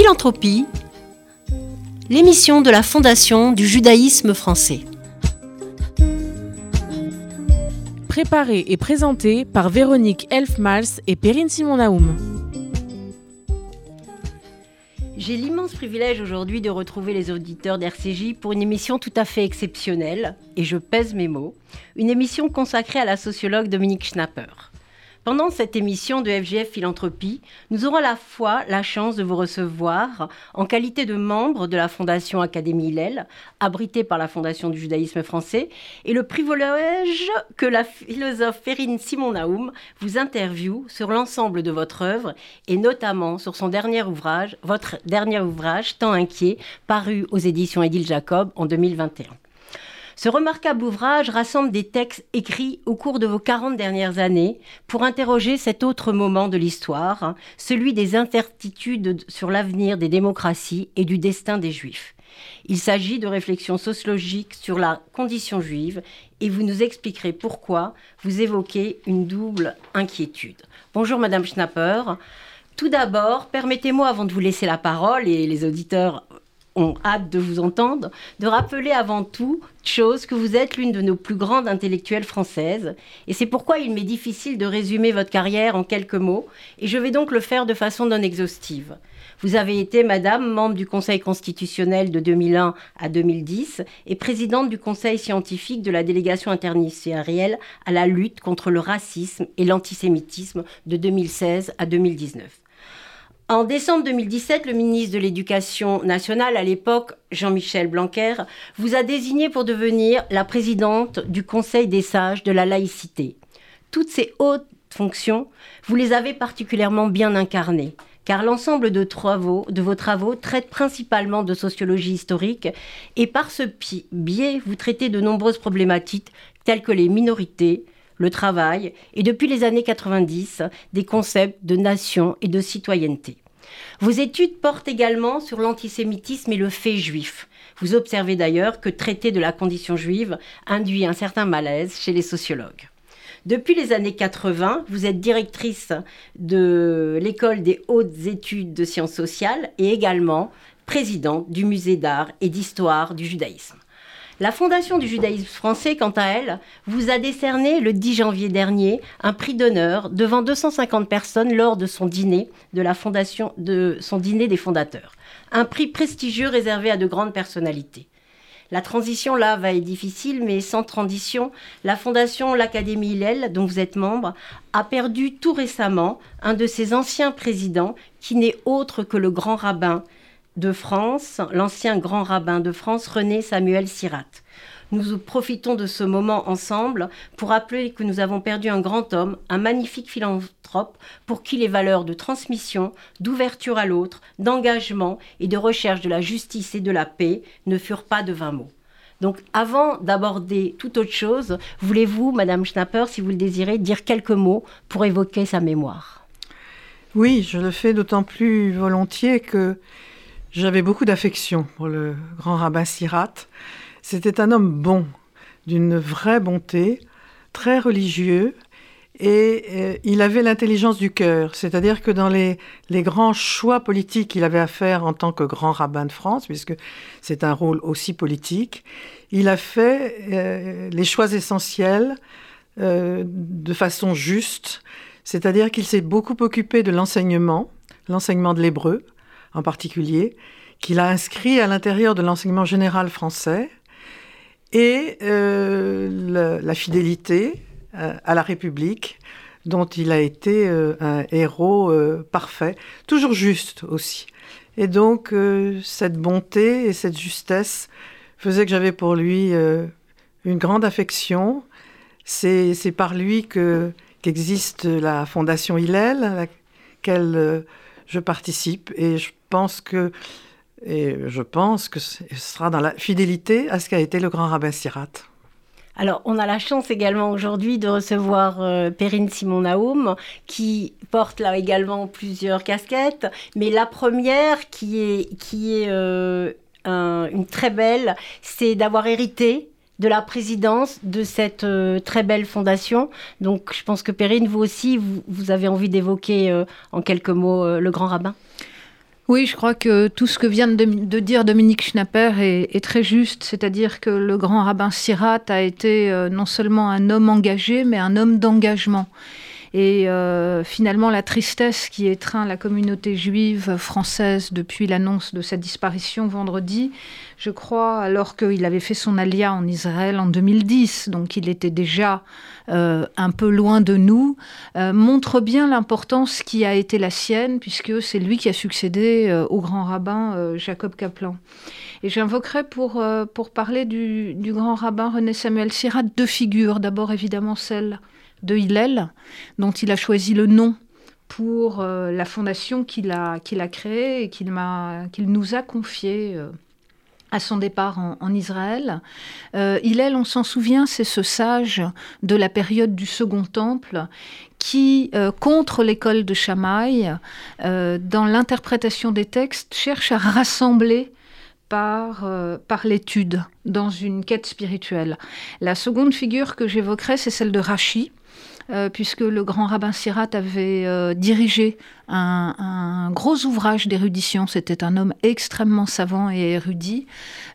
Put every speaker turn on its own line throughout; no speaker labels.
Philanthropie, l'émission de la Fondation du judaïsme français.
Préparée et présentée par Véronique Elfmals et Perrine Simon-Naoum.
J'ai l'immense privilège aujourd'hui de retrouver les auditeurs d'RCJ pour une émission tout à fait exceptionnelle, et je pèse mes mots, une émission consacrée à la sociologue Dominique Schnapper. Pendant cette émission de FGF Philanthropie, nous aurons à la fois la chance de vous recevoir en qualité de membre de la Fondation Académie Hillel, abritée par la Fondation du judaïsme français, et le privilège que la philosophe Perrine Simon-Naoum vous interviewe sur l'ensemble de votre œuvre et notamment sur son dernier ouvrage, votre dernier ouvrage, Temps inquiet, paru aux éditions Édile Jacob en 2021. Ce remarquable ouvrage rassemble des textes écrits au cours de vos 40 dernières années pour interroger cet autre moment de l'histoire, celui des incertitudes sur l'avenir des démocraties et du destin des Juifs. Il s'agit de réflexions sociologiques sur la condition juive et vous nous expliquerez pourquoi vous évoquez une double inquiétude. Bonjour Madame Schnapper. Tout d'abord, permettez-moi, avant de vous laisser la parole, et les auditeurs ont hâte de vous entendre, de rappeler avant tout chose que vous êtes l'une de nos plus grandes intellectuelles françaises. Et c'est pourquoi il m'est difficile de résumer votre carrière en quelques mots, et je vais donc le faire de façon non exhaustive. Vous avez été, Madame, membre du Conseil constitutionnel de 2001 à 2010 et présidente du Conseil scientifique de la délégation interministérielle à la lutte contre le racisme et l'antisémitisme de 2016 à 2019. En décembre 2017, le ministre de l'Éducation nationale, à l'époque Jean-Michel Blanquer, vous a désigné pour devenir la présidente du Conseil des sages de la laïcité. Toutes ces hautes fonctions, vous les avez particulièrement bien incarnées, car l'ensemble de, de vos travaux traite principalement de sociologie historique, et par ce biais, vous traitez de nombreuses problématiques telles que les minorités, le travail et depuis les années 90 des concepts de nation et de citoyenneté. Vos études portent également sur l'antisémitisme et le fait juif. Vous observez d'ailleurs que traiter de la condition juive induit un certain malaise chez les sociologues. Depuis les années 80, vous êtes directrice de l'école des hautes études de sciences sociales et également présidente du musée d'art et d'histoire du judaïsme. La Fondation du judaïsme français, quant à elle, vous a décerné le 10 janvier dernier un prix d'honneur devant 250 personnes lors de son dîner des fondateurs. Un prix prestigieux réservé à de grandes personnalités. La transition là va être difficile, mais sans transition, la fondation l'Académie Hillel, dont vous êtes membre, a perdu tout récemment un de ses anciens présidents, qui n'est autre que le grand rabbin de France, l'ancien grand rabbin de France, René Samuel Sirat. Nous profitons de ce moment ensemble pour rappeler que nous avons perdu un grand homme, un magnifique philanthrope, pour qui les valeurs de transmission, d'ouverture à l'autre, d'engagement et de recherche de la justice et de la paix ne furent pas de vains mots. Donc avant d'aborder toute autre chose, voulez-vous, Madame Schnapper, si vous le désirez, dire quelques mots pour évoquer sa mémoire?
Oui, je le fais d'autant plus volontiers que j'avais beaucoup d'affection pour le grand rabbin Sirat. C'était un homme bon, d'une vraie bonté, très religieux, et euh, il avait l'intelligence du cœur, c'est-à-dire que dans les, grands choix politiques qu'il avait à faire en tant que grand rabbin de France, puisque c'est un rôle aussi politique, il a fait euh, les choix essentiels euh, de façon juste, c'est-à-dire qu'il s'est beaucoup occupé de l'enseignement, l'enseignement de l'hébreu, en particulier, qu'il a inscrit à l'intérieur de l'enseignement général français, et euh, la, fidélité euh, à la République, dont il a été euh, un héros parfait, toujours juste aussi. Et donc, cette bonté et cette justesse faisaient que j'avais pour lui une grande affection. C'est par lui que qu'existe la Fondation Hillel, à laquelle je participe, et je pense que et je pense que ce sera dans la fidélité à ce qu'a été le grand rabbin Sirat.
Alors, on a la chance également aujourd'hui de recevoir euh, Perrine Simon-Naoum, qui porte là également plusieurs casquettes, mais la première qui est, qui est euh, une très belle, c'est d'avoir hérité de la présidence de cette euh, très belle fondation. Donc, je pense que Perrine, vous aussi, vous, avez envie d'évoquer en quelques mots le grand rabbin.
Oui, je crois que tout ce que vient de, dire Dominique Schnapper est, très juste, c'est-à-dire que le grand rabbin Sirat a été euh, non seulement un homme engagé, mais un homme d'engagement. Et euh, finalement, la tristesse qui étreint la communauté juive française depuis l'annonce de sa disparition vendredi, je crois, alors qu'il avait fait son alia en Israël en 2010, donc il était déjà euh, un peu loin de nous, euh, montre bien l'importance qui a été la sienne, puisque c'est lui qui a succédé au grand rabbin Jacob Kaplan. Et j'invoquerai pour, pour parler du, du grand rabbin René Samuel Sirat deux figures. D'abord, évidemment, celle de Hillel, dont il a choisi le nom pour euh, la fondation qu'il a, qu'il a créée et qu'il, qu'il nous a confiée euh, à son départ en, Israël. Euh, Hillel, on s'en souvient, c'est ce sage de la période du Second Temple qui, contre l'école de Shammai, dans l'interprétation des textes, cherche à rassembler par, par l'étude dans une quête spirituelle. La seconde figure que j'évoquerai, c'est celle de Rachi, euh, puisque le grand rabbin Sirat avait euh, dirigé un, gros ouvrage d'érudition. C'était un homme extrêmement savant et érudit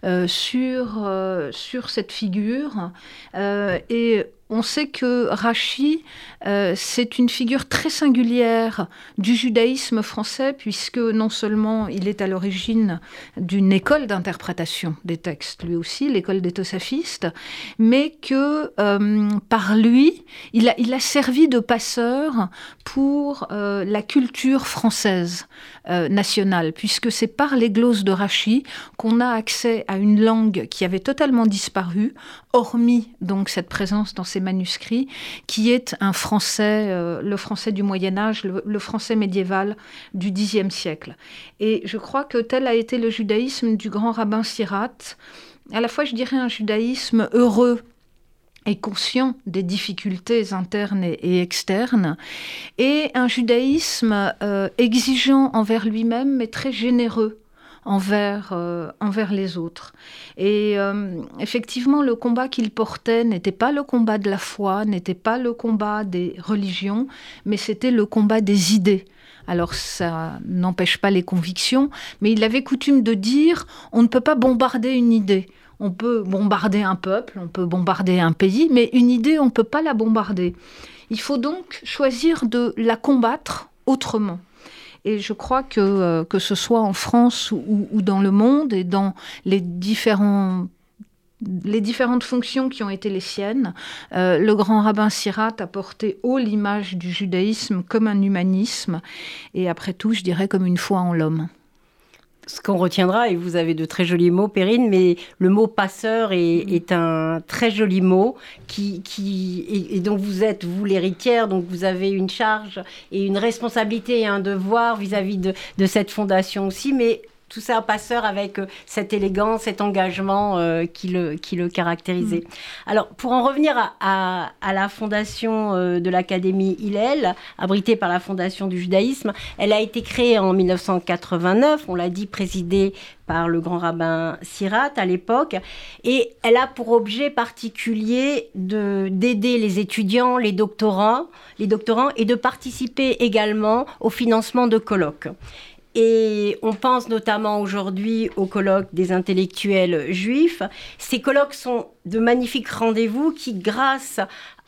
euh, sur, sur cette figure. et on sait que Rachi, euh, c'est une figure très singulière du judaïsme français, puisque non seulement il est à l'origine d'une école d'interprétation des textes, lui aussi, l'école des tosafistes, mais que euh, par lui, il a, il a, servi de passeur pour euh, la culture française nationale, puisque c'est par les glosses de Rachi qu'on a accès à une langue qui avait totalement disparu, hormis donc cette présence dans ces manuscrits, qui est un français, euh, le français du Moyen Âge, le, français médiéval du Xe siècle. Et je crois que tel a été le judaïsme du grand rabbin Sirat, à la fois je dirais un judaïsme heureux et conscient des difficultés internes et, externes, et un judaïsme euh, exigeant envers lui-même, mais très généreux envers, euh, envers les autres. Et euh, effectivement, le combat qu'il portait n'était pas le combat de la foi, n'était pas le combat des religions, mais c'était le combat des idées. Alors ça n'empêche pas les convictions, mais il avait coutume de dire on ne peut pas bombarder une idée. On peut bombarder un peuple, on peut bombarder un pays, mais une idée, on ne peut pas la bombarder. Il faut donc choisir de la combattre autrement. Et je crois que, euh, que ce soit en France ou, dans le monde et dans les différents différentes fonctions qui ont été les siennes. Euh, le grand rabbin Sirat a porté haut l'image du judaïsme comme un humanisme, et après tout, je dirais comme une foi en l'homme
ce qu'on retiendra, et vous avez de très jolis mots, Perrine, mais le mot passeur est, un très joli mot qui, qui et, donc vous êtes, vous, l'héritière, donc vous avez une charge et une responsabilité et un devoir vis-à-vis de, de cette fondation aussi, mais tout ça passeur avec euh, cette élégance, cet engagement euh, qui, le, qui le caractérisait. Mm. Alors, pour en revenir à, à, la fondation euh, de l'Académie Hillel, abritée par la Fondation du judaïsme, elle a été créée en 1989, on l'a dit, présidée par le grand rabbin Sirat à l'époque, et elle a pour objet particulier d'aider les étudiants, les doctorants, les doctorants, et de participer également au financement de colloques. Et on pense notamment aujourd'hui au colloque des intellectuels juifs. Ces colloques sont de magnifiques rendez-vous qui, grâce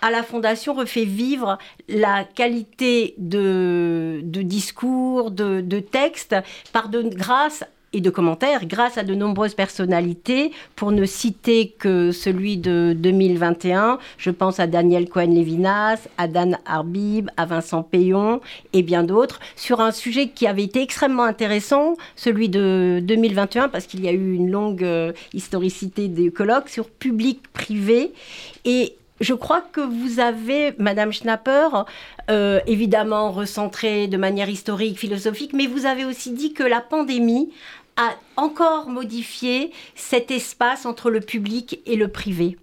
à la Fondation, refait vivre la qualité de, discours, de, de textes, par de, grâce et de commentaires grâce à de nombreuses personnalités, pour ne citer que celui de 2021. Je pense à Daniel Cohen-Levinas, à Dan Arbib, à Vincent Payon et bien d'autres, sur un sujet qui avait été extrêmement intéressant, celui de 2021, parce qu'il y a eu une longue euh, historicité des colloques sur public-privé. Et je crois que vous avez, Madame Schnapper, euh, évidemment recentré de manière historique, philosophique, mais vous avez aussi dit que la pandémie a encore modifié cet espace entre le public et le privé.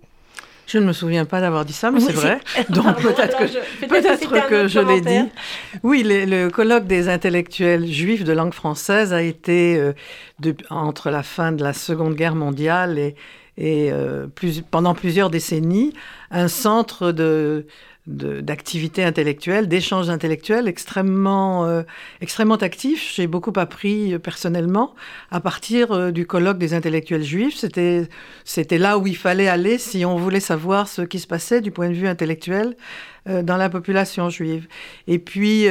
Je ne me souviens pas d'avoir dit ça, mais c'est vrai. Donc peut-être que, peut que je l'ai dit. Oui, le, colloque des intellectuels juifs de langue française a été, euh, entre la fin de la Seconde Guerre mondiale et, et euh, plus, pendant plusieurs décennies, un centre de, d'activités intellectuelles, d'échanges intellectuels extrêmement, euh, extrêmement actifs. J'ai beaucoup appris euh, personnellement à partir euh, du colloque des intellectuels juifs. C'était, c'était là où il fallait aller si on voulait savoir ce qui se passait du point de vue intellectuel dans la population juive. Et puis,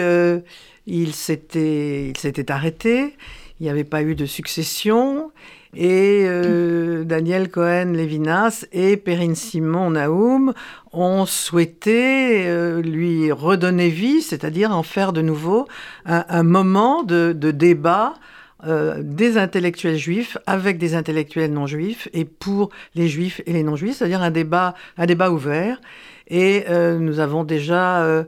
il, s'était, il s'était arrêté, il n'y avait pas eu de succession. Et euh, Daniel Cohen-Lévinas et Perrine Simon-Naoum ont souhaité euh, lui redonner vie, c'est-à-dire en faire de nouveau un, moment de, débat euh, des intellectuels juifs avec des intellectuels non juifs et pour les juifs et les non juifs, c'est-à-dire un débat, un débat ouvert. Et nous avons déjà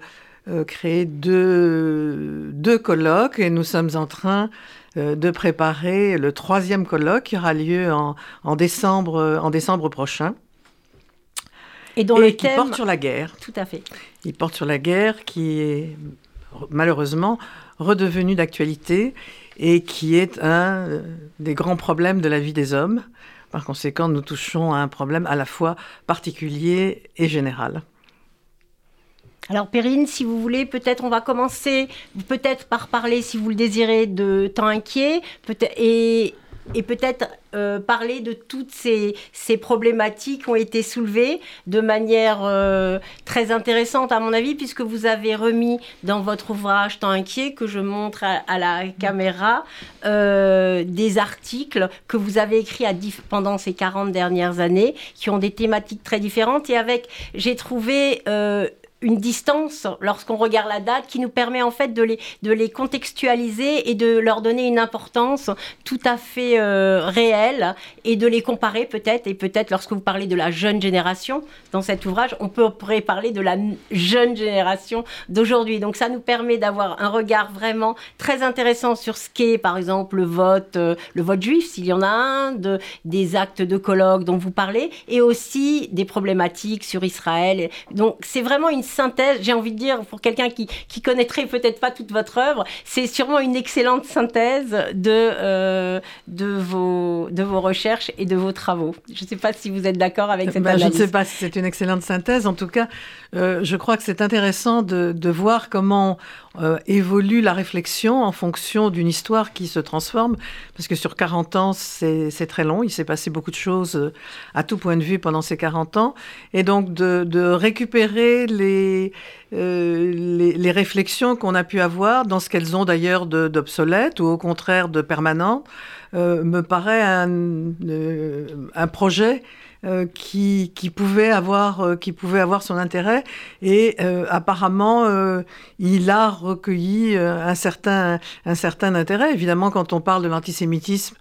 créé deux, deux colloques et nous sommes en train de préparer le troisième colloque qui aura lieu en, décembre, en décembre prochain.
Et, dont le
qui porte sur la guerre.
Tout à fait.
Il porte sur la guerre qui est malheureusement redevenue d'actualité et qui est un euh, des grands problèmes de la vie des hommes. Par conséquent, nous touchons à un problème à la fois particulier et général.
Alors Perrine, si vous voulez, peut-être on va commencer peut-être par parler, si vous le désirez, de temps inquiet, et, et peut-être euh, parler de toutes ces, problématiques qui ont été soulevées de manière euh, très intéressante à mon avis, puisque vous avez remis dans votre ouvrage Temps inquiet, que je montre à, la caméra, euh, des articles que vous avez écrits pendant ces 40 dernières années, qui ont des thématiques très différentes, et avec, j'ai trouvé une distance lorsqu'on regarde la date qui nous permet en fait de les, de les contextualiser et de leur donner une importance tout à fait euh, réelle et de les comparer peut-être. Et peut-être lorsque vous parlez de la jeune génération dans cet ouvrage, on peut, parler de la jeune génération d'aujourd'hui. Donc ça nous permet d'avoir un regard vraiment très intéressant sur ce qu'est par exemple le vote, euh, le vote juif, s'il y en a un, de, des actes de colloque dont vous parlez, et aussi des problématiques sur Israël. Donc c'est vraiment une synthèse, j'ai envie de dire, pour quelqu'un qui, qui connaîtrait peut-être pas toute votre œuvre, c'est sûrement une excellente synthèse de, euh, de, vos, de vos recherches et de vos travaux. Je ne sais pas si vous êtes d'accord avec cette
ben,
analyse.
Je ne sais pas si c'est une excellente synthèse. En tout cas, euh, je crois que c'est intéressant de, de, voir comment euh, évolue la réflexion en fonction d'une histoire qui se transforme, parce que sur 40 ans, c'est très long, il s'est passé beaucoup de choses euh, à tout point de vue pendant ces 40 ans, et donc de, récupérer les, euh, les, les, réflexions qu'on a pu avoir dans ce qu'elles ont d'ailleurs d'obsolète ou au contraire de permanent, me paraît un, un projet qui, qui, pouvait avoir, euh, qui pouvait avoir son intérêt. Et euh, apparemment, il a recueilli un, certain, un certain intérêt. Évidemment, quand on parle de l'antisémitisme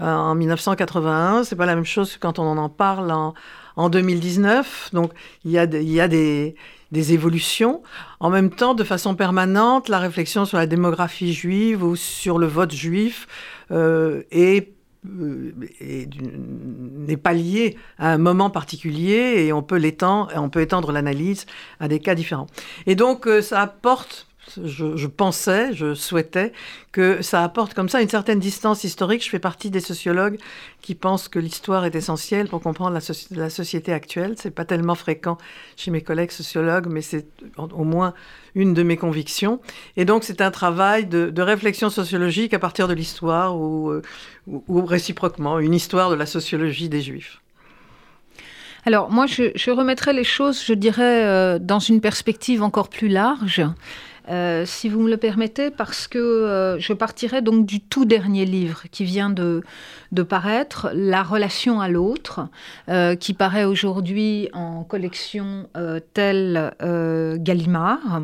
en 1981, c'est pas la même chose que quand on en parle en, en 2019. Donc, il y a, il y a des des évolutions. En même temps, de façon permanente, la réflexion sur la démographie juive ou sur le vote juif euh, est euh, n'est pas lié à un moment particulier et on peut l'étendre, on peut étendre l'analyse à des cas différents. Et donc euh, ça apporte je, pensais, je souhaitais que ça apporte comme ça une certaine distance historique. Je fais partie des sociologues qui pensent que l'histoire est essentielle pour comprendre la, société actuelle. C'est pas tellement fréquent chez mes collègues sociologues, mais c'est au moins une de mes convictions. Et donc c'est un travail de, réflexion sociologique à partir de l'histoire ou, euh, ou, réciproquement une histoire de la sociologie des Juifs.
Alors moi, je, je remettrais les choses, je dirais, euh, dans une perspective encore plus large. Euh, si vous me le permettez, parce que euh, je partirai donc du tout dernier livre qui vient de, paraître, La relation à l'autre, euh, qui paraît aujourd'hui en collection telle Gallimard,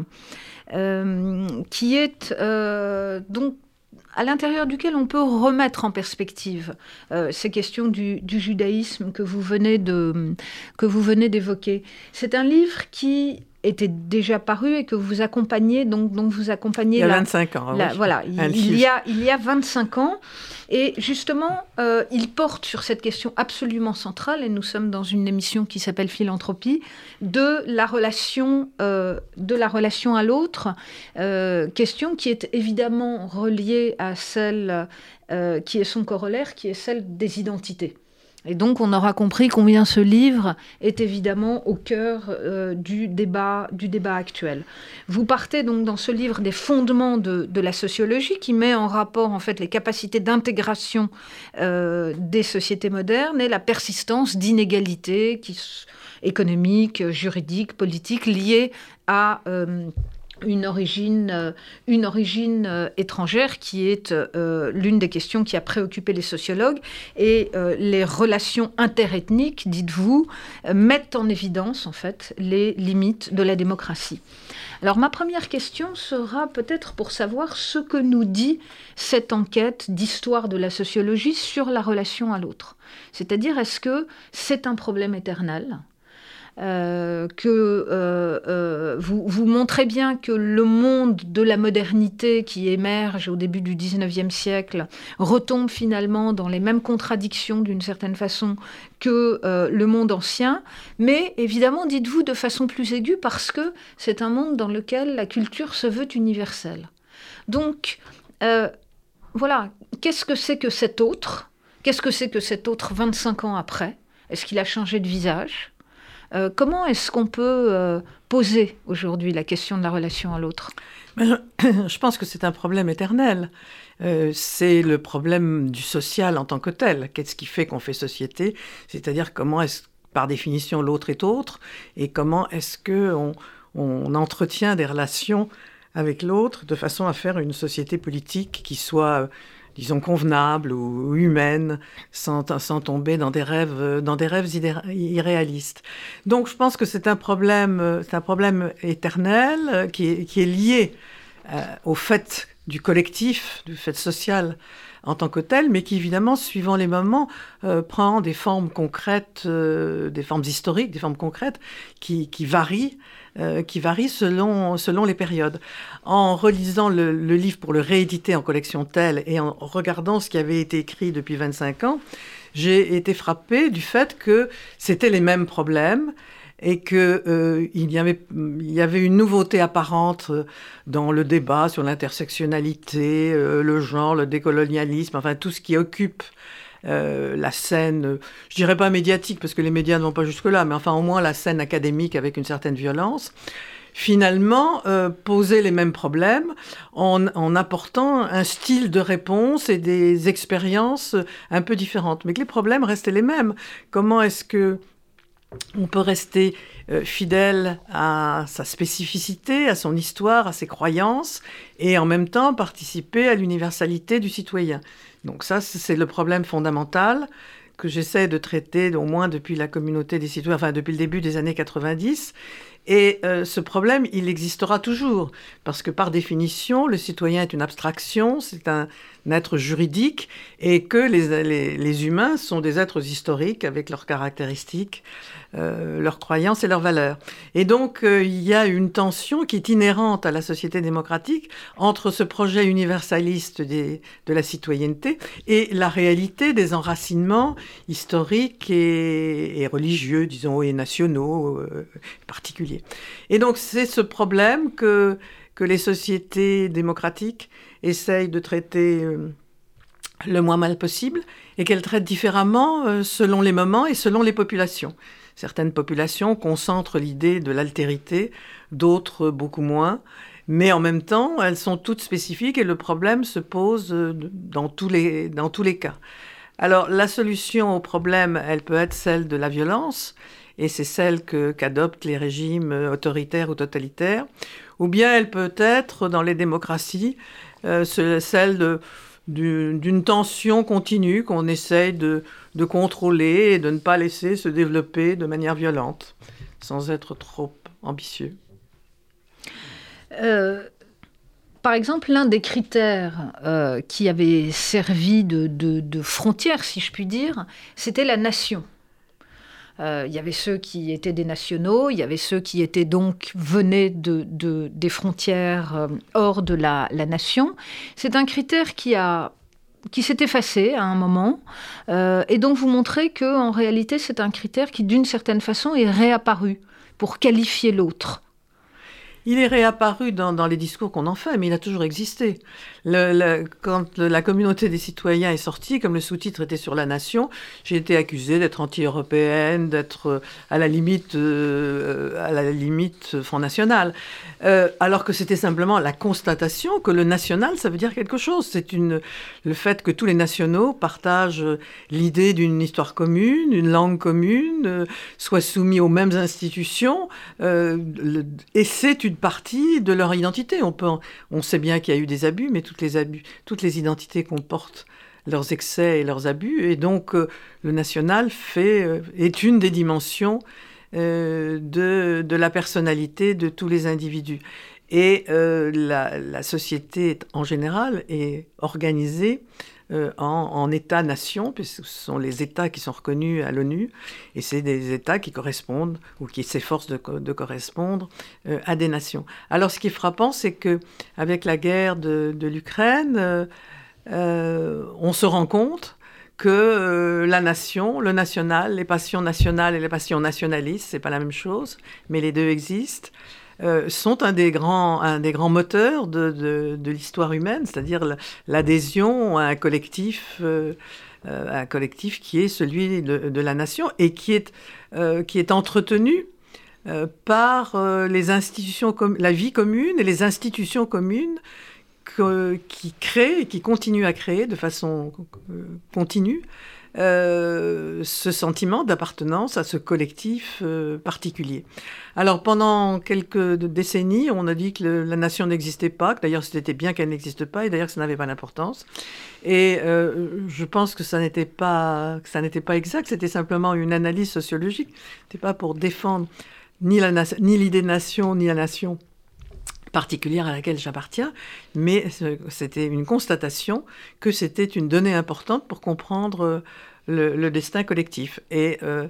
qui est donc à l'intérieur duquel on peut remettre en perspective ces questions du, du, judaïsme que vous venez d'évoquer. C'est un livre qui était déjà paru et que vous accompagnez, donc, donc vous accompagnez...
Il y a 25 ans.
voilà, il, y a, il y a 25 ans. Et justement, euh, il porte sur cette question absolument centrale, et nous sommes dans une émission qui s'appelle Philanthropie, de la relation, euh, de la relation à l'autre, euh, question qui est évidemment reliée à celle qui est son corollaire, qui est celle des identités. Et donc on aura compris combien ce livre est évidemment au cœur euh, du, débat, du débat actuel. Vous partez donc dans ce livre des fondements de, la sociologie qui met en rapport en fait les capacités d'intégration euh, des sociétés modernes et la persistance d'inégalités économiques, juridiques, politiques liées à euh, une origine, euh, euh, étrangère qui est euh, l'une des questions qui a préoccupé les sociologues. Et les relations interethniques, dites-vous, mettent en évidence en fait les limites de la démocratie. Alors ma première question sera peut-être pour savoir ce que nous dit cette enquête d'histoire de la sociologie sur la relation à l'autre. C'est-à-dire est-ce que c'est un problème éternel? Euh, que euh, euh, vous, vous, montrez bien que le monde de la modernité qui émerge au début du 19e siècle retombe finalement dans les mêmes contradictions d'une certaine façon que le monde ancien, mais évidemment, dites-vous de façon plus aiguë, parce que c'est un monde dans lequel la culture se veut universelle. Donc, voilà, qu'est-ce que c'est que cet autre? Qu'est-ce que c'est que cet autre 25 ans après? Est-ce qu'il a changé de visage? Euh, comment est-ce qu'on peut euh, poser aujourd'hui la question de la relation à l'autre?
Je pense que c'est un problème éternel. Euh, c'est le problème du social en tant que tel. Qu'est-ce qui fait qu'on fait société? C'est-à-dire comment est-ce, par définition, l'autre est autre? Et comment est-ce qu'on on entretient des relations avec l'autre de façon à faire une société politique qui soit disons, convenable ou humaine, sans, sans tomber dans des rêves, dans des rêves irréalistes. Donc je pense que c'est un problème, c'est un problème éternel euh, qui est, lié euh, au fait du collectif, du fait social en tant que tel, mais qui évidemment, suivant les moments, euh, prend des formes concrètes, des formes historiques, des formes concrètes qui, qui varient euh, qui varie selon, selon les périodes. En relisant le, livre pour le rééditer en collection telle et en regardant ce qui avait été écrit depuis 25 ans, j'ai été frappée du fait que c'était les mêmes problèmes et qu'il euh, y, avait, il y avait une nouveauté apparente dans le débat sur l'intersectionnalité, euh, le genre, le décolonialisme, enfin tout ce qui occupe euh, la scène, je dirais pas médiatique parce que les médias ne vont pas jusque-là, mais enfin au moins la scène académique avec une certaine violence, finalement euh, poser les mêmes problèmes en, en, apportant un style de réponse et des expériences un peu différentes. Mais que les problèmes restaient les mêmes. Comment est-ce que on peut rester euh, fidèle à sa spécificité, à son histoire, à ses croyances, et en même temps participer à l'universalité du citoyen. Donc ça, c'est le problème fondamental que j'essaie de traiter au moins depuis la communauté des citoyens, enfin depuis le début des années 90. Et euh, ce problème, il existera toujours, parce que par définition, le citoyen est une abstraction, c'est un, être juridique, et que les, les, humains sont des êtres historiques avec leurs caractéristiques, euh, leurs croyances et leurs valeurs. Et donc, euh, il y a une tension qui est inhérente à la société démocratique entre ce projet universaliste de la citoyenneté et la réalité des enracinements historiques et, religieux, disons, et nationaux euh, particuliers. Et donc, c'est ce problème que, que les sociétés démocratiques essayent de traiter le moins mal possible et qu'elles traitent différemment selon les moments et selon les populations. Certaines populations concentrent l'idée de l'altérité, d'autres beaucoup moins. Mais en même temps, elles sont toutes spécifiques et le problème se pose euh, dans tous les, dans tous les cas. Alors la solution au problème, elle peut être celle de la violence, et c'est celle qu'adoptent les régimes autoritaires ou totalitaires, ou bien elle peut être, dans les démocraties, euh, celle d'une tension continue qu'on essaye de, de contrôler et de ne pas laisser se développer de manière violente, sans être trop ambitieux.
Euh, par exemple, l'un des critères euh, qui avait servi de, de, frontière, si je puis dire, c'était la nation. Euh, il y avait ceux qui étaient des nationaux, il y avait ceux qui étaient donc venaient de, des frontières hors de la, la nation. C'est un critère qui a qui s'est effacé à un moment, euh, et donc vous montrez que en réalité c'est un critère qui d'une certaine façon est réapparu pour qualifier l'autre.
Il est réapparu dans, les discours qu'on en fait, mais il a toujours existé. Le, quand la communauté des citoyens est sortie, comme le sous-titre était sur la nation, j'ai été accusée d'être anti-européenne, d'être euh, à la limite, euh, à la limite Front National, euh, alors que c'était simplement la constatation que le national, ça veut dire quelque chose. C'est une le fait que tous les nationaux partagent l'idée d'une histoire commune, une langue commune, soient soumis aux mêmes institutions, et c'est partie de leur identité. On, peut, on sait bien qu'il y a eu des abus, mais toutes les, identités comportent leurs excès et leurs abus. Et donc, euh, le national fait, euh, est une des dimensions euh, de, la personnalité de tous les individus. Et la, société en général est organisée euh, en, États-nations, puisque ce sont les États qui sont reconnus à l'ONU, et c'est des États qui correspondent, ou qui s'efforcent de, correspondre euh, à des nations. Alors ce qui est frappant, c'est que avec la guerre de, l'Ukraine, euh, on se rend compte que la nation, le national, les passions nationales et les passions nationalistes, c'est pas la même chose, mais les deux existent. Euh, sont un des grands, un des grands moteurs de, l'histoire humaine, c'est-à-dire l'adhésion à un collectif, euh, euh, un collectif qui est celui de, la nation et qui est, qui est entretenu par les institutions, la vie commune et les institutions communes qui créent et qui continuent à créer de façon continue euh, ce sentiment d'appartenance à ce collectif euh, particulier. Alors pendant quelques décennies, on a dit que la nation n'existait pas, que d'ailleurs c'était bien qu'elle n'existe pas, et d'ailleurs que ça n'avait pas d'importance. Et euh, je pense que ça n'était pas, ça n'était pas exact, c'était simplement une analyse sociologique. C'était pas pour défendre ni l'idée nation, ni la nation particulière à laquelle j'appartiens, mais c'était une constatation que c'était une donnée importante pour comprendre euh, le, destin collectif. Et euh,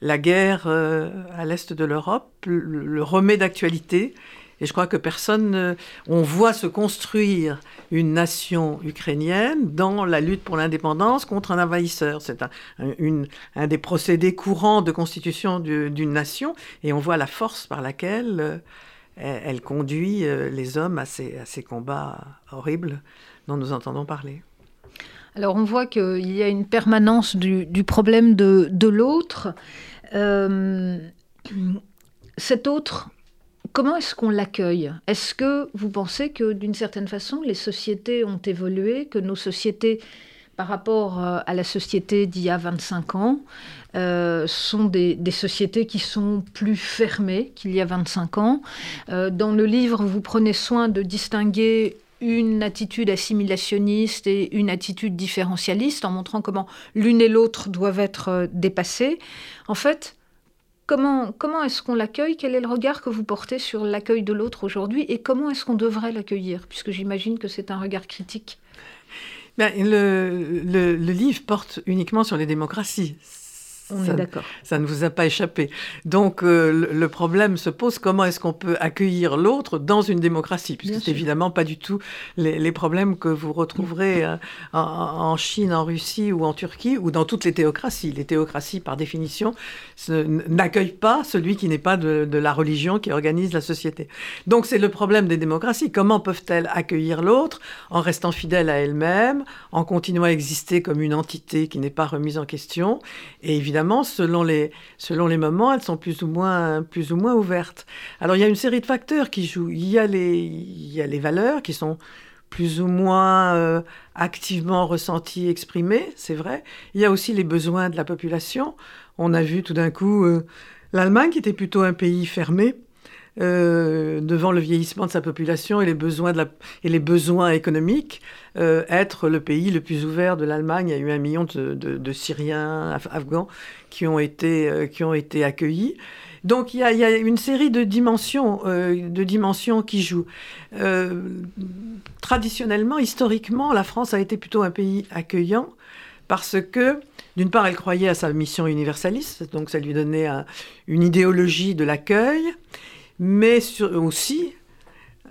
la guerre euh, à l'est de l'Europe le, remet d'actualité. Et je crois que personne. on voit se construire une nation ukrainienne dans la lutte pour l'indépendance contre un envahisseur. C'est un, un, des procédés courants de constitution d'une nation. Et on voit la force par laquelle elle, conduit euh, les hommes à ces, combats horribles dont nous entendons parler.
Alors on voit qu'il y a une permanence du, problème de, l'autre. Euh, cet autre, comment est-ce qu'on l'accueille? Est-ce que vous pensez que d'une certaine façon, les sociétés ont évolué, que nos sociétés par rapport euh, à la société d'il y a 25 ans, euh, sont des, sociétés qui sont plus fermées qu'il y a 25 ans. Euh, dans le livre, vous prenez soin de distinguer une attitude assimilationniste et une attitude différentialiste en montrant comment l'une et l'autre doivent être dépassées. En fait, comment, comment est-ce qu'on l'accueille? Quel est le regard que vous portez sur l'accueil de l'autre aujourd'hui? Et comment est-ce qu'on devrait l'accueillir? Puisque j'imagine que c'est un regard critique.
Ben, le, le, le, livre porte uniquement sur les démocraties.
On est d'accord.
Ça ne vous a pas échappé. Donc euh, le, problème se pose comment est-ce qu'on peut accueillir l'autre dans une démocratie, puisque c'est évidemment pas du tout les, problèmes que vous retrouverez euh, en, Chine, en Russie ou en Turquie ou dans toutes les théocraties. Les théocraties, par définition, n'accueillent pas celui qui n'est pas de, de, la religion qui organise la société. Donc c'est le problème des démocraties. Comment peuvent-elles accueillir l'autre en restant fidèles à elles-mêmes, en continuant à exister comme une entité qui n'est pas remise en question? Et évidemment évidemment, selon les, selon les moments, elles sont plus ou, moins, plus ou moins ouvertes. Alors, il y a une série de facteurs qui jouent. Il y a les, il y a les valeurs qui sont plus ou moins euh, activement ressenties, exprimées, c'est vrai. Il y a aussi les besoins de la population. On a vu tout d'un coup euh, l'Allemagne, qui était plutôt un pays fermé, euh, devant le vieillissement de sa population et les besoins, et les besoins économiques, euh, être le pays le plus ouvert de l'Allemagne. Il y a eu un million de, Syriens, Afghans qui ont été, euh, qui ont été accueillis. Donc il y, a, il y, a, une série de dimensions, de dimensions qui jouent. traditionnellement, historiquement, la France a été plutôt un pays accueillant parce que, d'une part, elle croyait à sa mission universaliste, donc ça lui donnait une idéologie de l'accueil mais aussi,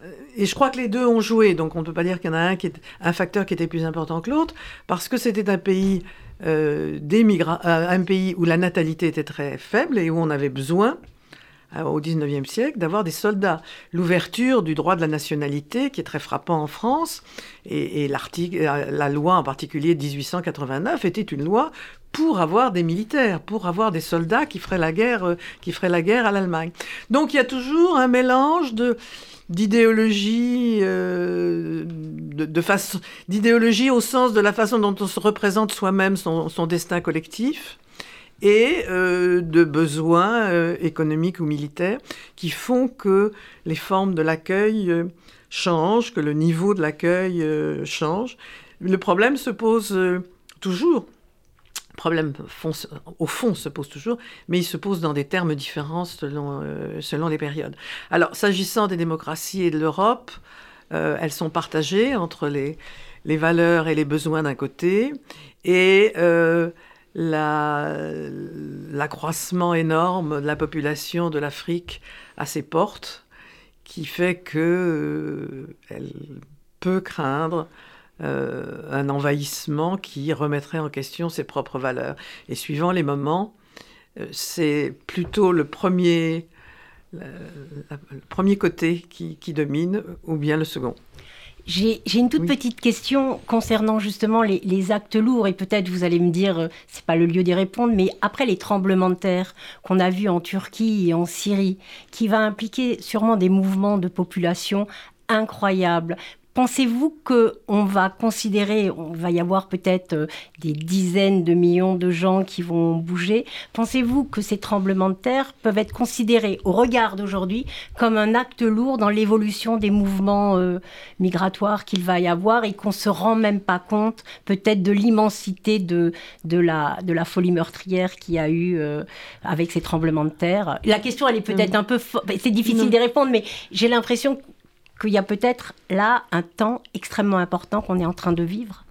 euh, et je crois que les deux ont joué, donc on ne peut pas dire qu'il y en a un, qui est, un facteur qui était plus important que l'autre, parce que c'était un pays euh, euh, un pays où la natalité était très faible et où on avait besoin, au XIXe siècle d'avoir des soldats. L'ouverture du droit de la nationalité, qui est très frappant en France, et, l'article, la loi en particulier de 1889 était une loi pour avoir des militaires, pour avoir des soldats qui feraient la guerre, euh, qui feraient la guerre à l'Allemagne. Donc il y a toujours un mélange d'idéologie, euh, d'idéologie au sens de la façon dont on se représente soi-même son, destin collectif, et euh, de besoins économiques ou militaires qui font que les formes de l'accueil changent, que le niveau de l'accueil change. Le problème se pose toujours. Le problème au fond se pose toujours, mais il se pose dans des termes différents selon, selon les périodes. Alors, s'agissant des démocraties et de l'Europe, elles sont partagées entre les, les valeurs et les besoins d'un côté et l'accroissement énorme de la population de l'Afrique à ses portes, qui fait qu'elle euh, peut craindre euh, un envahissement qui remettrait en question ses propres valeurs. Et suivant les moments, euh, c'est plutôt le premier, le premier côté qui domine ou bien le second.
J'ai une toute petite question concernant justement les, actes lourds et peut-être vous allez me dire euh, c'est pas le lieu d'y répondre mais après les tremblements de terre qu'on a vus en Turquie et en Syrie qui va impliquer sûrement des mouvements de population incroyables Pensez-vous qu'on va considérer, on va y avoir peut-être euh, des dizaines de millions de gens qui vont bouger, pensez-vous que ces tremblements de terre peuvent être considérés au regard d'aujourd'hui comme un acte lourd dans l'évolution des mouvements euh, migratoires qu'il va y avoir et qu'on se rend même pas compte peut-être de l'immensité de, de, la, de la folie meurtrière qu'il y a eu euh, avec ces tremblements de terre? La question, elle est peut-être un peu... C'est difficile d'y répondre, mais j'ai l'impression qu'il y a peut-être là un temps extrêmement important qu'on est en train de vivre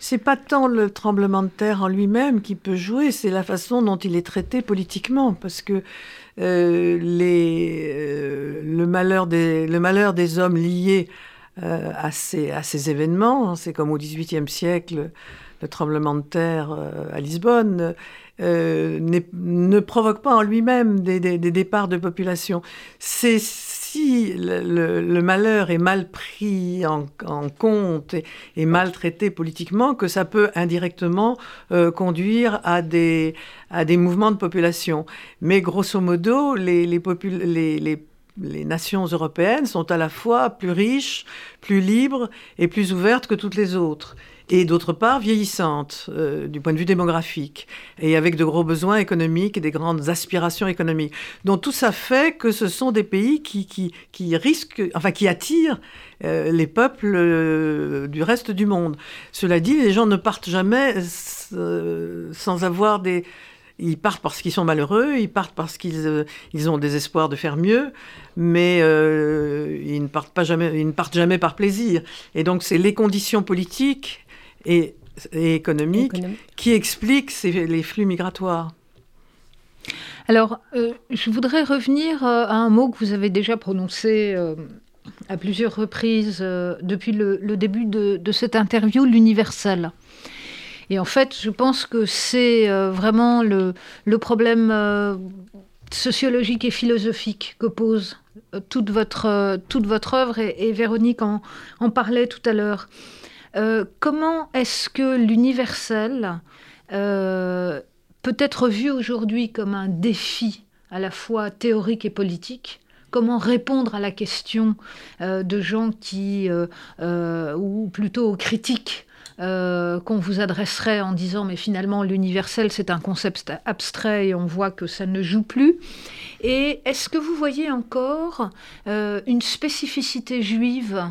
c'est pas tant le tremblement de terre en lui-même qui peut jouer, c'est la façon dont il est traité politiquement, parce que euh, les, euh, le, malheur des, hommes liés euh, à, ces, événements, c'est comme au XVIIIe siècle, le tremblement de terre à Lisbonne, ne provoque pas en lui-même des, des, départs de population. Si le, malheur est mal pris en, compte et, mal traité politiquement, que ça peut indirectement euh, conduire à des, mouvements de population. Mais grosso modo, les nations européennes sont à la fois plus riches, plus libres et plus ouvertes que toutes les autres et d'autre part vieillissante euh, du point de vue démographique et avec de gros besoins économiques et des grandes aspirations économiques. Donc tout ça fait que ce sont des pays qui, qui, qui risquent, enfin qui attirent euh, les peuples euh, du reste du monde. Cela dit, les gens ne partent jamais sans avoir des ils partent parce qu'ils sont malheureux, ils partent parce qu'ils ils ont des espoirs de faire mieux, mais ils ne partent pas jamais, ils ne partent jamais par plaisir. Et donc c'est les conditions politiques et, économique, qui explique les flux migratoires.
Alors, euh, je voudrais revenir euh, à un mot que vous avez déjà prononcé euh, à plusieurs reprises depuis le, début de, cette interview, l'universel. Et en fait, je pense que c'est vraiment le, problème sociologique et philosophique que pose toute votre, toute votre œuvre, et, Véronique en, en, parlait tout à l'heure. Euh, comment est-ce que l'universel euh, peut être vu aujourd'hui comme un défi à la fois théorique et politique? Comment répondre à la question euh, de gens qui, ou plutôt aux critiques qu'on vous adresserait en disant mais finalement l'universel c'est un concept abstrait et on voit que ça ne joue plus? Et est-ce que vous voyez encore une spécificité juive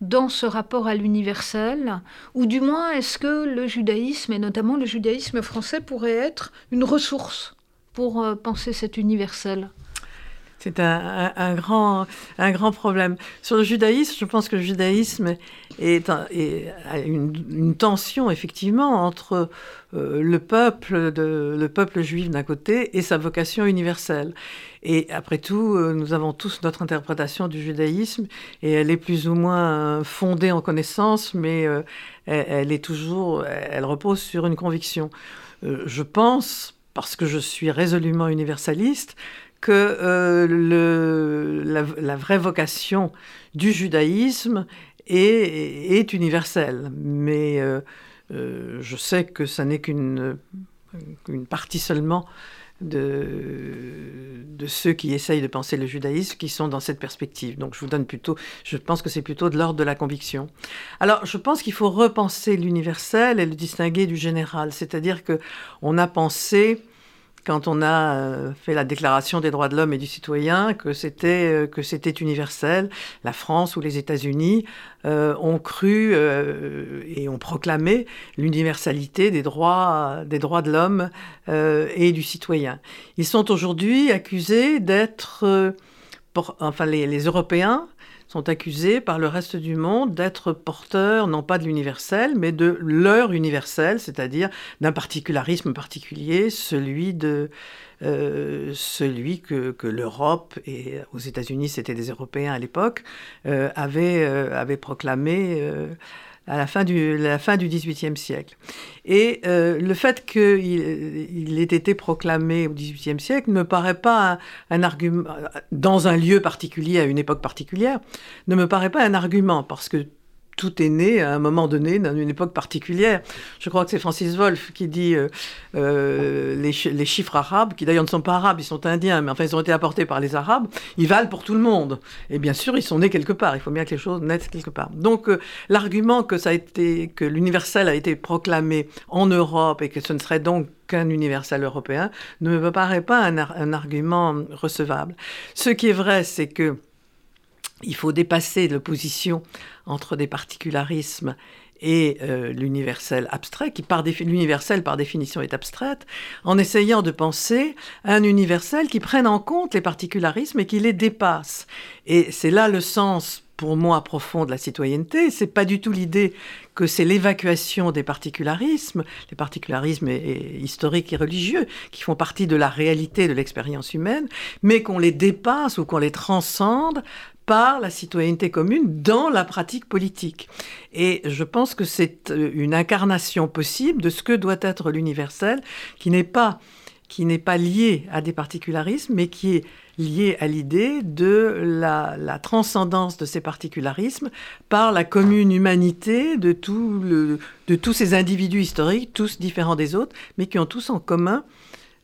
dans ce rapport à l'universel Ou du moins, est-ce que le judaïsme, et notamment le judaïsme français, pourrait être une ressource pour euh, penser cet universel?
C'est un, grand, un grand problème. Sur le judaïsme, je pense que le judaïsme est, une, tension, effectivement, entre euh, le, peuple de, le peuple juif d'un côté et sa vocation universelle. Et après tout, euh, nous avons tous notre interprétation du judaïsme et elle est plus ou moins fondée en connaissance, mais euh, elle, est toujours, elle repose sur une conviction. je pense, parce que je suis résolument universaliste, que euh, la, vraie vocation du judaïsme est, universelle. Mais euh, euh, je sais que ça n'est qu'une une partie seulement de, ceux qui essayent de penser le judaïsme qui sont dans cette perspective. Donc je vous donne plutôt, je pense que c'est plutôt de l'ordre de la conviction. Alors je pense qu'il faut repenser l'universel et le distinguer du général, c'est-à-dire que on a pensé quand on a euh, fait la déclaration des droits de l'homme et du citoyen que c'était euh, que c'était universel. La France ou les États-Unis euh, ont cru et ont proclamé l'universalité des droits des droits de l'homme et du citoyen. Ils sont aujourd'hui accusés d'être enfin les, les Européens sont accusés par le reste du monde d'être porteurs non pas de l'universel, mais de leur universel, c'est-à-dire d'un particularisme particulier, celui de euh, celui que, l'Europe, et aux États-Unis c'était des Européens à l'époque, euh, avaient, euh, avait proclamé à la fin du, la fin du siècle. Et euh, le fait qu'il il ait été proclamé au XVIIIe siècle ne me paraît pas un, argument, dans un lieu particulier, à une époque particulière, ne me paraît pas un argument, parce que tout est né à un moment donné, dans une époque particulière. Je crois que c'est Francis Wolff qui dit euh, euh, les, chiffres arabes, qui d'ailleurs ne sont pas arabes, ils sont indiens, mais enfin ils ont été apportés par les arabes, ils valent pour tout le monde. Et bien sûr, ils sont nés quelque part. Il faut bien que les choses naissent quelque part. Donc euh, l'argument que ça a été, que l'universel a été proclamé en Europe et que ce ne serait donc qu'un universel européen ne me paraît pas un argument recevable. Ce qui est vrai, c'est que il faut dépasser l'opposition entre des particularismes et euh, l'universel abstrait, qui par l'universel par définition est abstraite, en essayant de penser un universel qui prenne en compte les particularismes et qui les dépasse. Et c'est là le sens pour moi profond de la citoyenneté. C'est pas du tout l'idée que c'est l'évacuation des particularismes, les particularismes historiques et religieux qui font partie de la réalité de l'expérience humaine, mais qu'on les dépasse ou qu'on les transcende par la citoyenneté commune dans la pratique politique. Et je pense que c'est euh, une incarnation possible de ce que doit être l'universel, qui n'est pas qui n'est pas lié à des particularismes, mais qui est lié à l'idée de la, transcendance de ces particularismes par la commune humanité de, tout le, de tous ces individus historiques, tous différents des autres, mais qui ont tous en commun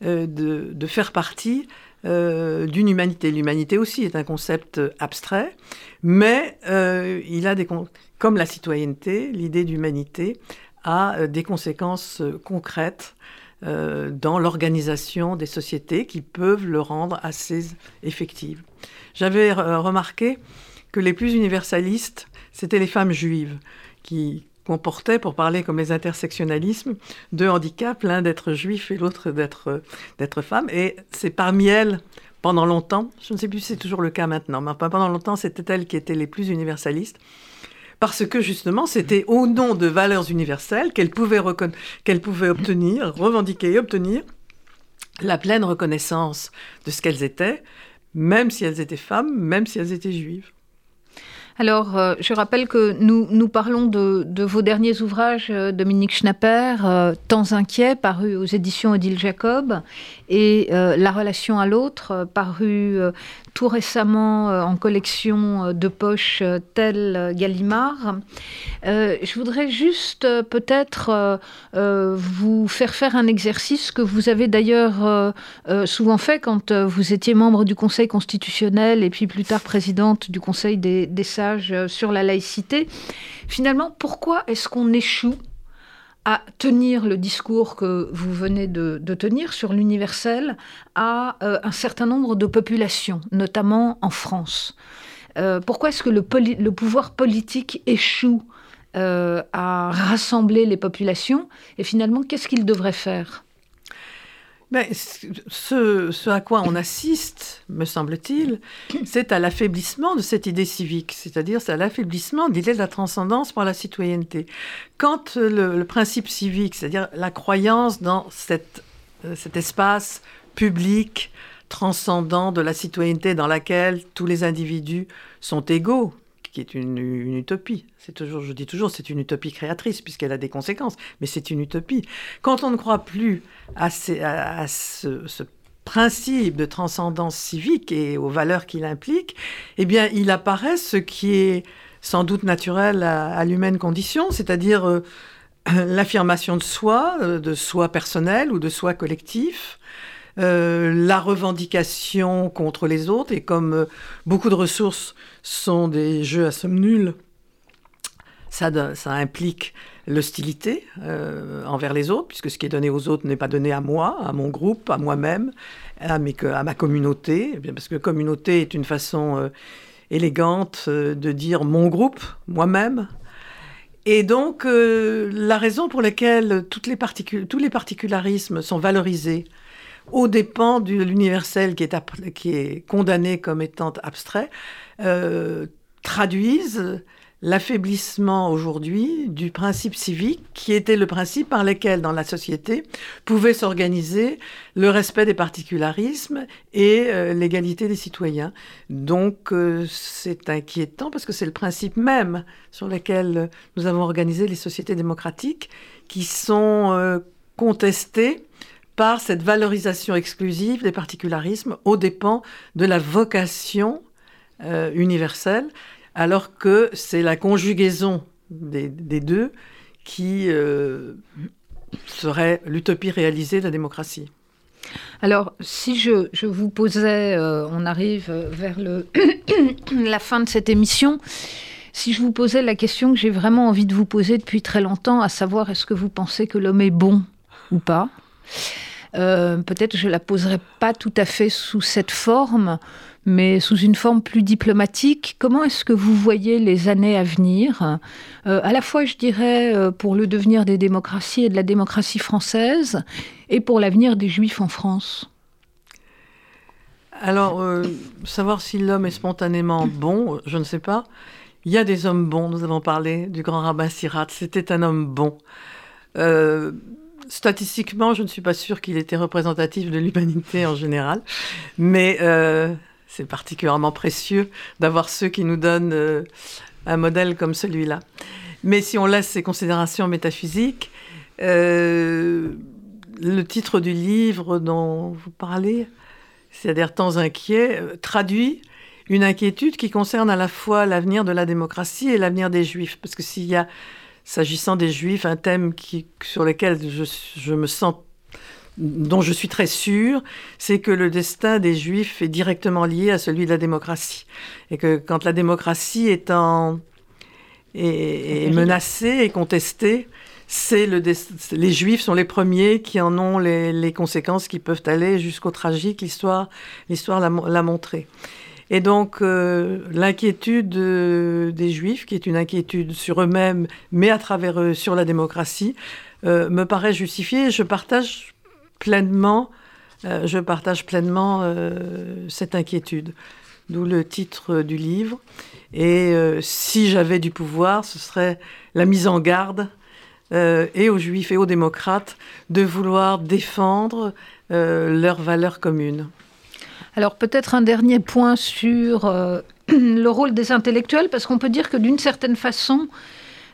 euh, de, de, faire partie euh, d'une humanité. L'humanité aussi est un concept abstrait, mais euh, il a des comme la citoyenneté, l'idée d'humanité a euh, des conséquences concrètes dans l'organisation des sociétés qui peuvent le rendre assez effective. J'avais remarqué que les plus universalistes, c'étaient les femmes juives qui comportait, pour parler comme les intersectionnalismes, deux handicaps, l'un d'être juif et l'autre d'être, femme. Et c'est parmi elles, pendant longtemps, je ne sais plus si c'est toujours le cas maintenant, mais pendant longtemps, c'était elles qui étaient les plus universalistes. Parce que justement, c'était au nom de valeurs universelles qu'elles pouvaient, pouvaient obtenir, revendiquer et obtenir la pleine reconnaissance de ce qu'elles étaient, même si elles étaient femmes, même si elles étaient juives.
Alors, euh, je rappelle que nous, parlons de, vos derniers ouvrages, euh, Dominique Schnapper, euh, Temps inquiet, paru aux éditions Odile Jacob, et La relation à l'autre, paru tout récemment en collection de poche tel Gallimard. je voudrais juste peut-être vous faire faire un exercice que vous avez d'ailleurs souvent fait quand vous étiez membre du Conseil constitutionnel et puis plus tard présidente du Conseil des, des euh, sur la laïcité. Finalement, pourquoi est-ce qu'on échoue à tenir le discours que vous venez de, tenir sur l'universel à euh, un certain nombre de populations, notamment en France. Euh, Pourquoi est-ce que le, le, pouvoir politique échoue à rassembler les populations? Et finalement, qu'est-ce qu'il devrait faire?
Mais ce, à quoi on assiste, me semble-t-il, c'est à l'affaiblissement de cette idée civique, c'est-à-dire c'est à l'affaiblissement de l'idée de la transcendance par la citoyenneté. Quand le, principe civique, c'est-à-dire la croyance dans euh, cet espace public transcendant de la citoyenneté dans laquelle tous les individus sont égaux, qui est une, utopie. C'est toujours, je dis toujours, c'est une utopie créatrice puisqu'elle a des conséquences, mais c'est une utopie. Quand on ne croit plus à, ce, principe de transcendance civique et aux valeurs qu'il implique, eh bien, il apparaît ce qui est sans doute naturel à, l'humaine condition, c'est-à-dire euh, l'affirmation de soi, euh, de soi personnel ou de soi collectif, euh, la revendication contre les autres, et comme beaucoup de ressources sont des jeux à somme nulle, ça, implique l'hostilité euh, envers les autres, puisque ce qui est donné aux autres n'est pas donné à moi, à mon groupe, à moi-même, à, à, ma communauté, eh parce que communauté est une façon euh, élégante euh, de dire mon groupe, moi-même. Et donc, la raison pour laquelle tous les particularismes sont valorisés au dépens de l'universel qui est, condamné comme étant abstrait, traduisent l'affaiblissement aujourd'hui du principe civique qui était le principe par lequel dans la société pouvait s'organiser le respect des particularismes et euh, l'égalité des citoyens. Donc euh, c'est inquiétant parce que c'est le principe même sur lequel nous avons organisé les sociétés démocratiques qui sont euh, contestées par cette valorisation exclusive des particularismes aux dépens de la vocation universelle alors que c'est la conjugaison des, deux qui euh, serait l'utopie réalisée de la démocratie.
Alors, si je, vous posais, euh, on arrive vers la fin de cette émission, si je vous posais la question que j'ai vraiment envie de vous poser depuis très longtemps, à savoir est-ce que vous pensez que l'homme est bon ou pas? Euh, Peut-être je la poserai pas tout à fait sous cette forme, mais sous une forme plus diplomatique. Comment est-ce que vous voyez les années à venir? Euh, À la fois, je dirais, euh, pour le devenir des démocraties et de la démocratie française, et pour l'avenir des Juifs en France?
Alors, savoir si l'homme est spontanément bon, je ne sais pas. Il y a des hommes bons, nous avons parlé du grand rabbin Sirat, c'était un homme bon. Statistiquement, je ne suis pas sûre qu'il était représentatif de l'humanité en général, mais c'est particulièrement précieux d'avoir ceux qui nous donnent euh, un modèle comme celui-là. Mais si on laisse ces considérations métaphysiques, euh, le titre du livre dont vous parlez, c'est-à-dire Temps inquiets, euh, traduit une inquiétude qui concerne à la fois l'avenir de la démocratie et l'avenir des Juifs. Parce que s'il y a, s'agissant des Juifs, un thème qui, sur lequel je, je me sens dont je suis très sûre, c'est que le destin des Juifs est directement lié à celui de la démocratie. Et que quand la démocratie est, en, est, menacée et contestée, c'est le les Juifs sont les premiers qui en ont les, conséquences qui peuvent aller jusqu'au tragique. L'histoire, l'histoire l'a montré. Et donc euh, l'inquiétude des Juifs, qui est une inquiétude sur eux-mêmes, mais à travers eux sur la démocratie, euh, me paraît justifiée. Je partage pleinement, euh, je partage pleinement euh, cette inquiétude. D'où le titre du livre. Et euh, si j'avais du pouvoir, ce serait la mise en garde et aux juifs et aux démocrates de vouloir défendre leurs valeurs communes.
Alors peut-être un dernier point sur le rôle des intellectuels, parce qu'on peut dire que d'une certaine façon,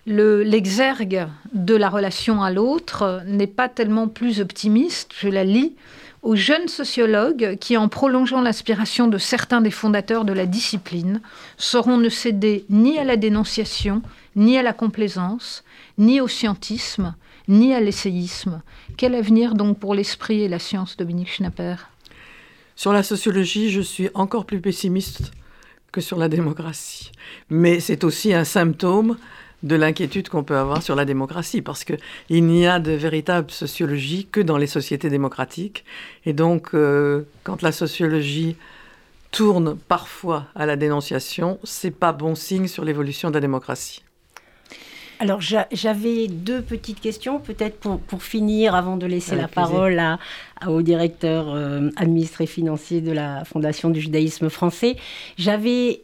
l'exergue de la relation à l'autre n'est pas tellement plus optimiste, je la lis, aux jeunes sociologues qui, en prolongeant l'inspiration de certains des fondateurs de la discipline, sauront ne céder ni à la dénonciation, ni à la complaisance, ni au scientisme, ni à l'essayisme. Quel avenir donc pour l'esprit et la science, Dominique Schnapper?
Sur la sociologie, je suis encore plus pessimiste que sur la démocratie. Mais c'est aussi un symptôme de l'inquiétude qu'on peut avoir sur la démocratie, parce qu'il n'y a de véritable sociologie que dans les sociétés démocratiques. Et donc, euh, quand la sociologie tourne parfois à la dénonciation, c'est pas bon signe sur l'évolution de la démocratie.
Alors j'avais deux petites questions, peut-être pour, finir, avant de laisser la parole à, au directeur euh, administré financier de la Fondation du judaïsme français. J'avais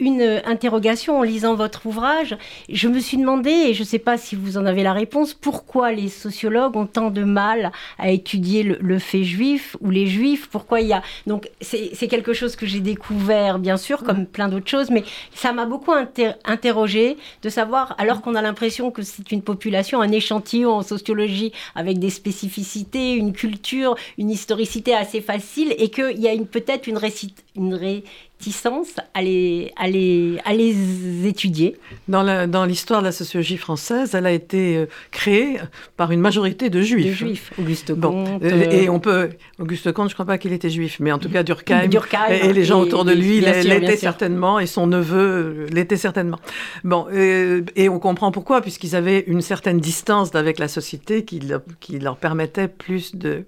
une interrogation en lisant votre ouvrage. Je me suis demandé, et je ne sais pas si vous en avez la réponse, pourquoi les sociologues ont tant de mal à étudier le, fait juif ou les juifs? Pourquoi il y a donc c'est quelque chose que j'ai découvert bien sûr comme plein d'autres choses, mais ça m'a beaucoup interrogé de savoir alors qu'on a l'impression que c'est une population, un échantillon en sociologie avec des spécificités, une culture, une historicité assez facile et qu'il y a peut-être une, récite, une ré à les, à les, à les étudier
Dans l'histoire de la sociologie française, elle a été euh, créée par une majorité de juifs.
De juifs, Auguste Comte.
Euh, et on peut, Auguste Comte, je ne crois pas qu'il était juif, mais en tout cas Durkheim, et, les gens autour de lui l'étaient certainement, et son neveu euh, l'était certainement. Bon, et, on comprend pourquoi, puisqu'ils avaient une certaine distance avec la société qui, qui leur permettait plus de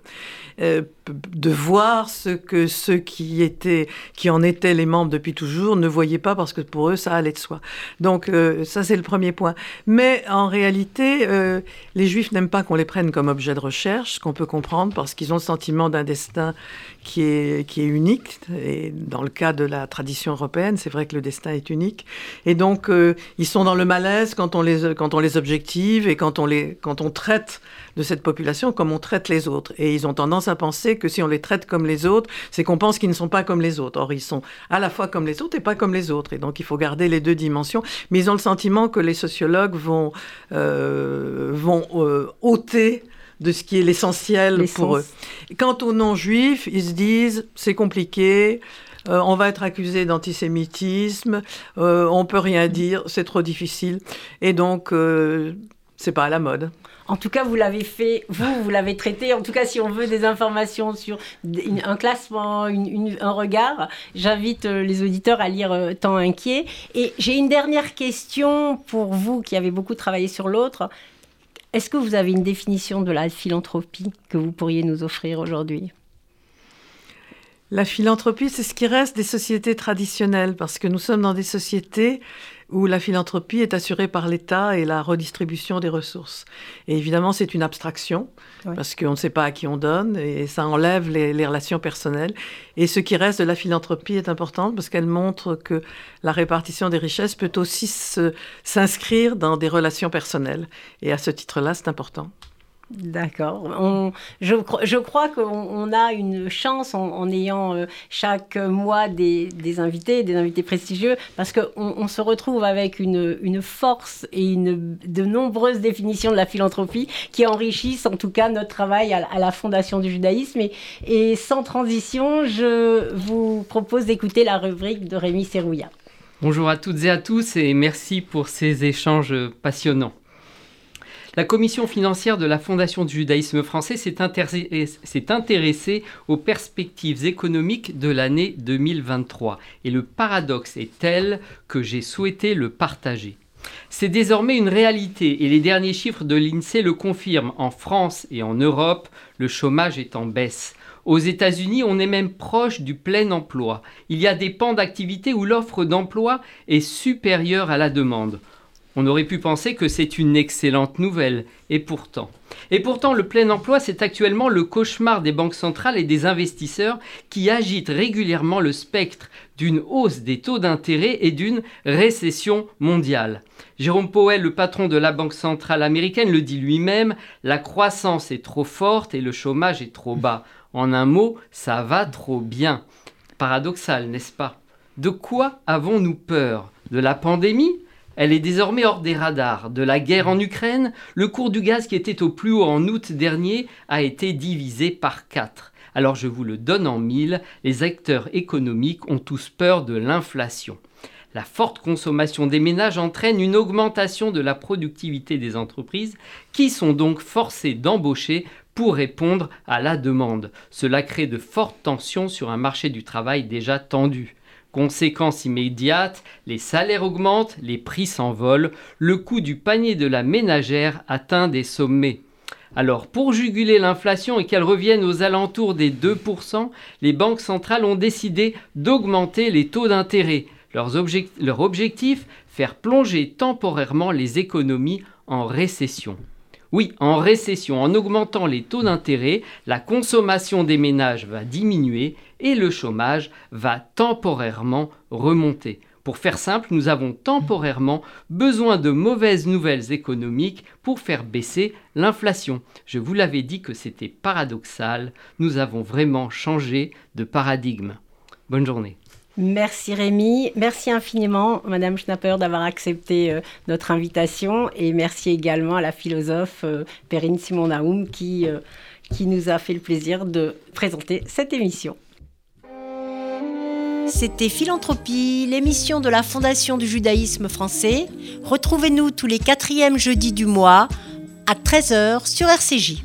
euh, de voir ce que ceux qui étaient, qui en étaient les membres depuis toujours ne voyaient pas parce que pour eux ça allait de soi. Donc euh, ça c'est le premier point. Mais en réalité, euh, les Juifs n'aiment pas qu'on les prenne comme objet de recherche, ce qu'on peut comprendre parce qu'ils ont le sentiment d'un destin qui est, qui est unique. Et dans le cas de la tradition européenne, c'est vrai que le destin est unique. Et donc ils sont dans le malaise quand on les, quand on les objective et quand on, les, quand on traite de cette population comme on traite les autres. Et ils ont tendance à penser que si on les traite comme les autres, c'est qu'on pense qu'ils ne sont pas comme les autres. Or, ils sont à la fois comme les autres et pas comme les autres. Et donc, il faut garder les deux dimensions. Mais ils ont le sentiment que les sociologues vont, euh, vont euh, ôter de ce qui est l'essentiel pour eux. Quant aux non-juifs, ils se disent c'est compliqué, euh, on va être accusé d'antisémitisme, euh, on peut rien dire, c'est trop difficile, et donc c'est pas à la mode.
En tout cas, vous l'avez fait, vous, vous l'avez traité. En tout cas, si on veut des informations sur un classement, un regard, j'invite euh, les auditeurs à lire euh, Temps inquiet. Et j'ai une dernière question pour vous qui avez beaucoup travaillé sur l'autre. Est-ce que vous avez une définition de la philanthropie que vous pourriez nous offrir aujourd'hui?
La philanthropie, c'est ce qui reste des sociétés traditionnelles, parce que nous sommes dans des sociétés où la philanthropie est assurée par l'État et la redistribution des ressources. Et évidemment, c'est une abstraction, parce qu'on ne sait pas à qui on donne, et ça enlève les, relations personnelles. Et ce qui reste de la philanthropie est important, parce qu'elle montre que la répartition des richesses peut aussi s'inscrire dans des relations personnelles. Et à ce titre-là, c'est important.
D'accord. Je, crois qu'on a une chance en, ayant euh, chaque mois des, invités, des invités prestigieux, parce qu'on on se retrouve avec une, une, force et une, de nombreuses définitions de la philanthropie qui enrichissent en tout cas notre travail à, la Fondation du judaïsme. Et, et, sans transition, je vous propose d'écouter la rubrique de Rémi Serrouillat.
Bonjour à toutes et à tous et merci pour ces échanges passionnants. La commission financière de la Fondation du judaïsme français s'est intéressée aux perspectives économiques de l'année 2023. Et le paradoxe est tel que j'ai souhaité le partager. C'est désormais une réalité et les derniers chiffres de l'INSEE le confirment. En France et en Europe, le chômage est en baisse. Aux États-Unis, on est même proche du plein emploi. Il y a des pans d'activité où l'offre d'emploi est supérieure à la demande. On aurait pu penser que c'est une excellente nouvelle, et pourtant. Et pourtant, le plein emploi, c'est actuellement le cauchemar des banques centrales et des investisseurs qui agitent régulièrement le spectre d'une hausse des taux d'intérêt et d'une récession mondiale. Jérôme Powell, le patron de la Banque centrale américaine, le dit lui-même, la croissance est trop forte et le chômage est trop bas. En un mot, ça va trop bien. Paradoxal, n'est-ce pas? De quoi avons-nous peur? De la pandémie? Elle est désormais hors des radars. De la guerre en Ukraine, le cours du gaz qui était au plus haut en août dernier a été divisé par 4. Alors je vous le donne en mille, les acteurs économiques ont tous peur de l'inflation. La forte consommation des ménages entraîne une augmentation de la productivité des entreprises qui sont donc forcées d'embaucher pour répondre à la demande. Cela crée de fortes tensions sur un marché du travail déjà tendu. Conséquence immédiate, les salaires augmentent, les prix s'envolent, le coût du panier de la ménagère atteint des sommets. Alors, pour juguler l'inflation et qu'elle revienne aux alentours des 2%, les banques centrales ont décidé d'augmenter les taux d'intérêt. leur objectif, faire plonger temporairement les économies en récession. Oui, en récession, en augmentant les taux d'intérêt, la consommation des ménages va diminuer et le chômage va temporairement remonter. Pour faire simple, nous avons temporairement besoin de mauvaises nouvelles économiques pour faire baisser l'inflation. Je vous l'avais dit que c'était paradoxal, nous avons vraiment changé de paradigme. Bonne journée.
Merci Rémi, merci infiniment Madame Schnapper d'avoir accepté euh, notre invitation et merci également à la philosophe euh, Perrine Simon-Naoum qui, euh, qui nous a fait le plaisir de présenter cette émission.
C'était Philanthropie, l'émission de la Fondation du judaïsme français. Retrouvez-nous tous les quatrièmes jeudis du mois à 13h sur RCJ.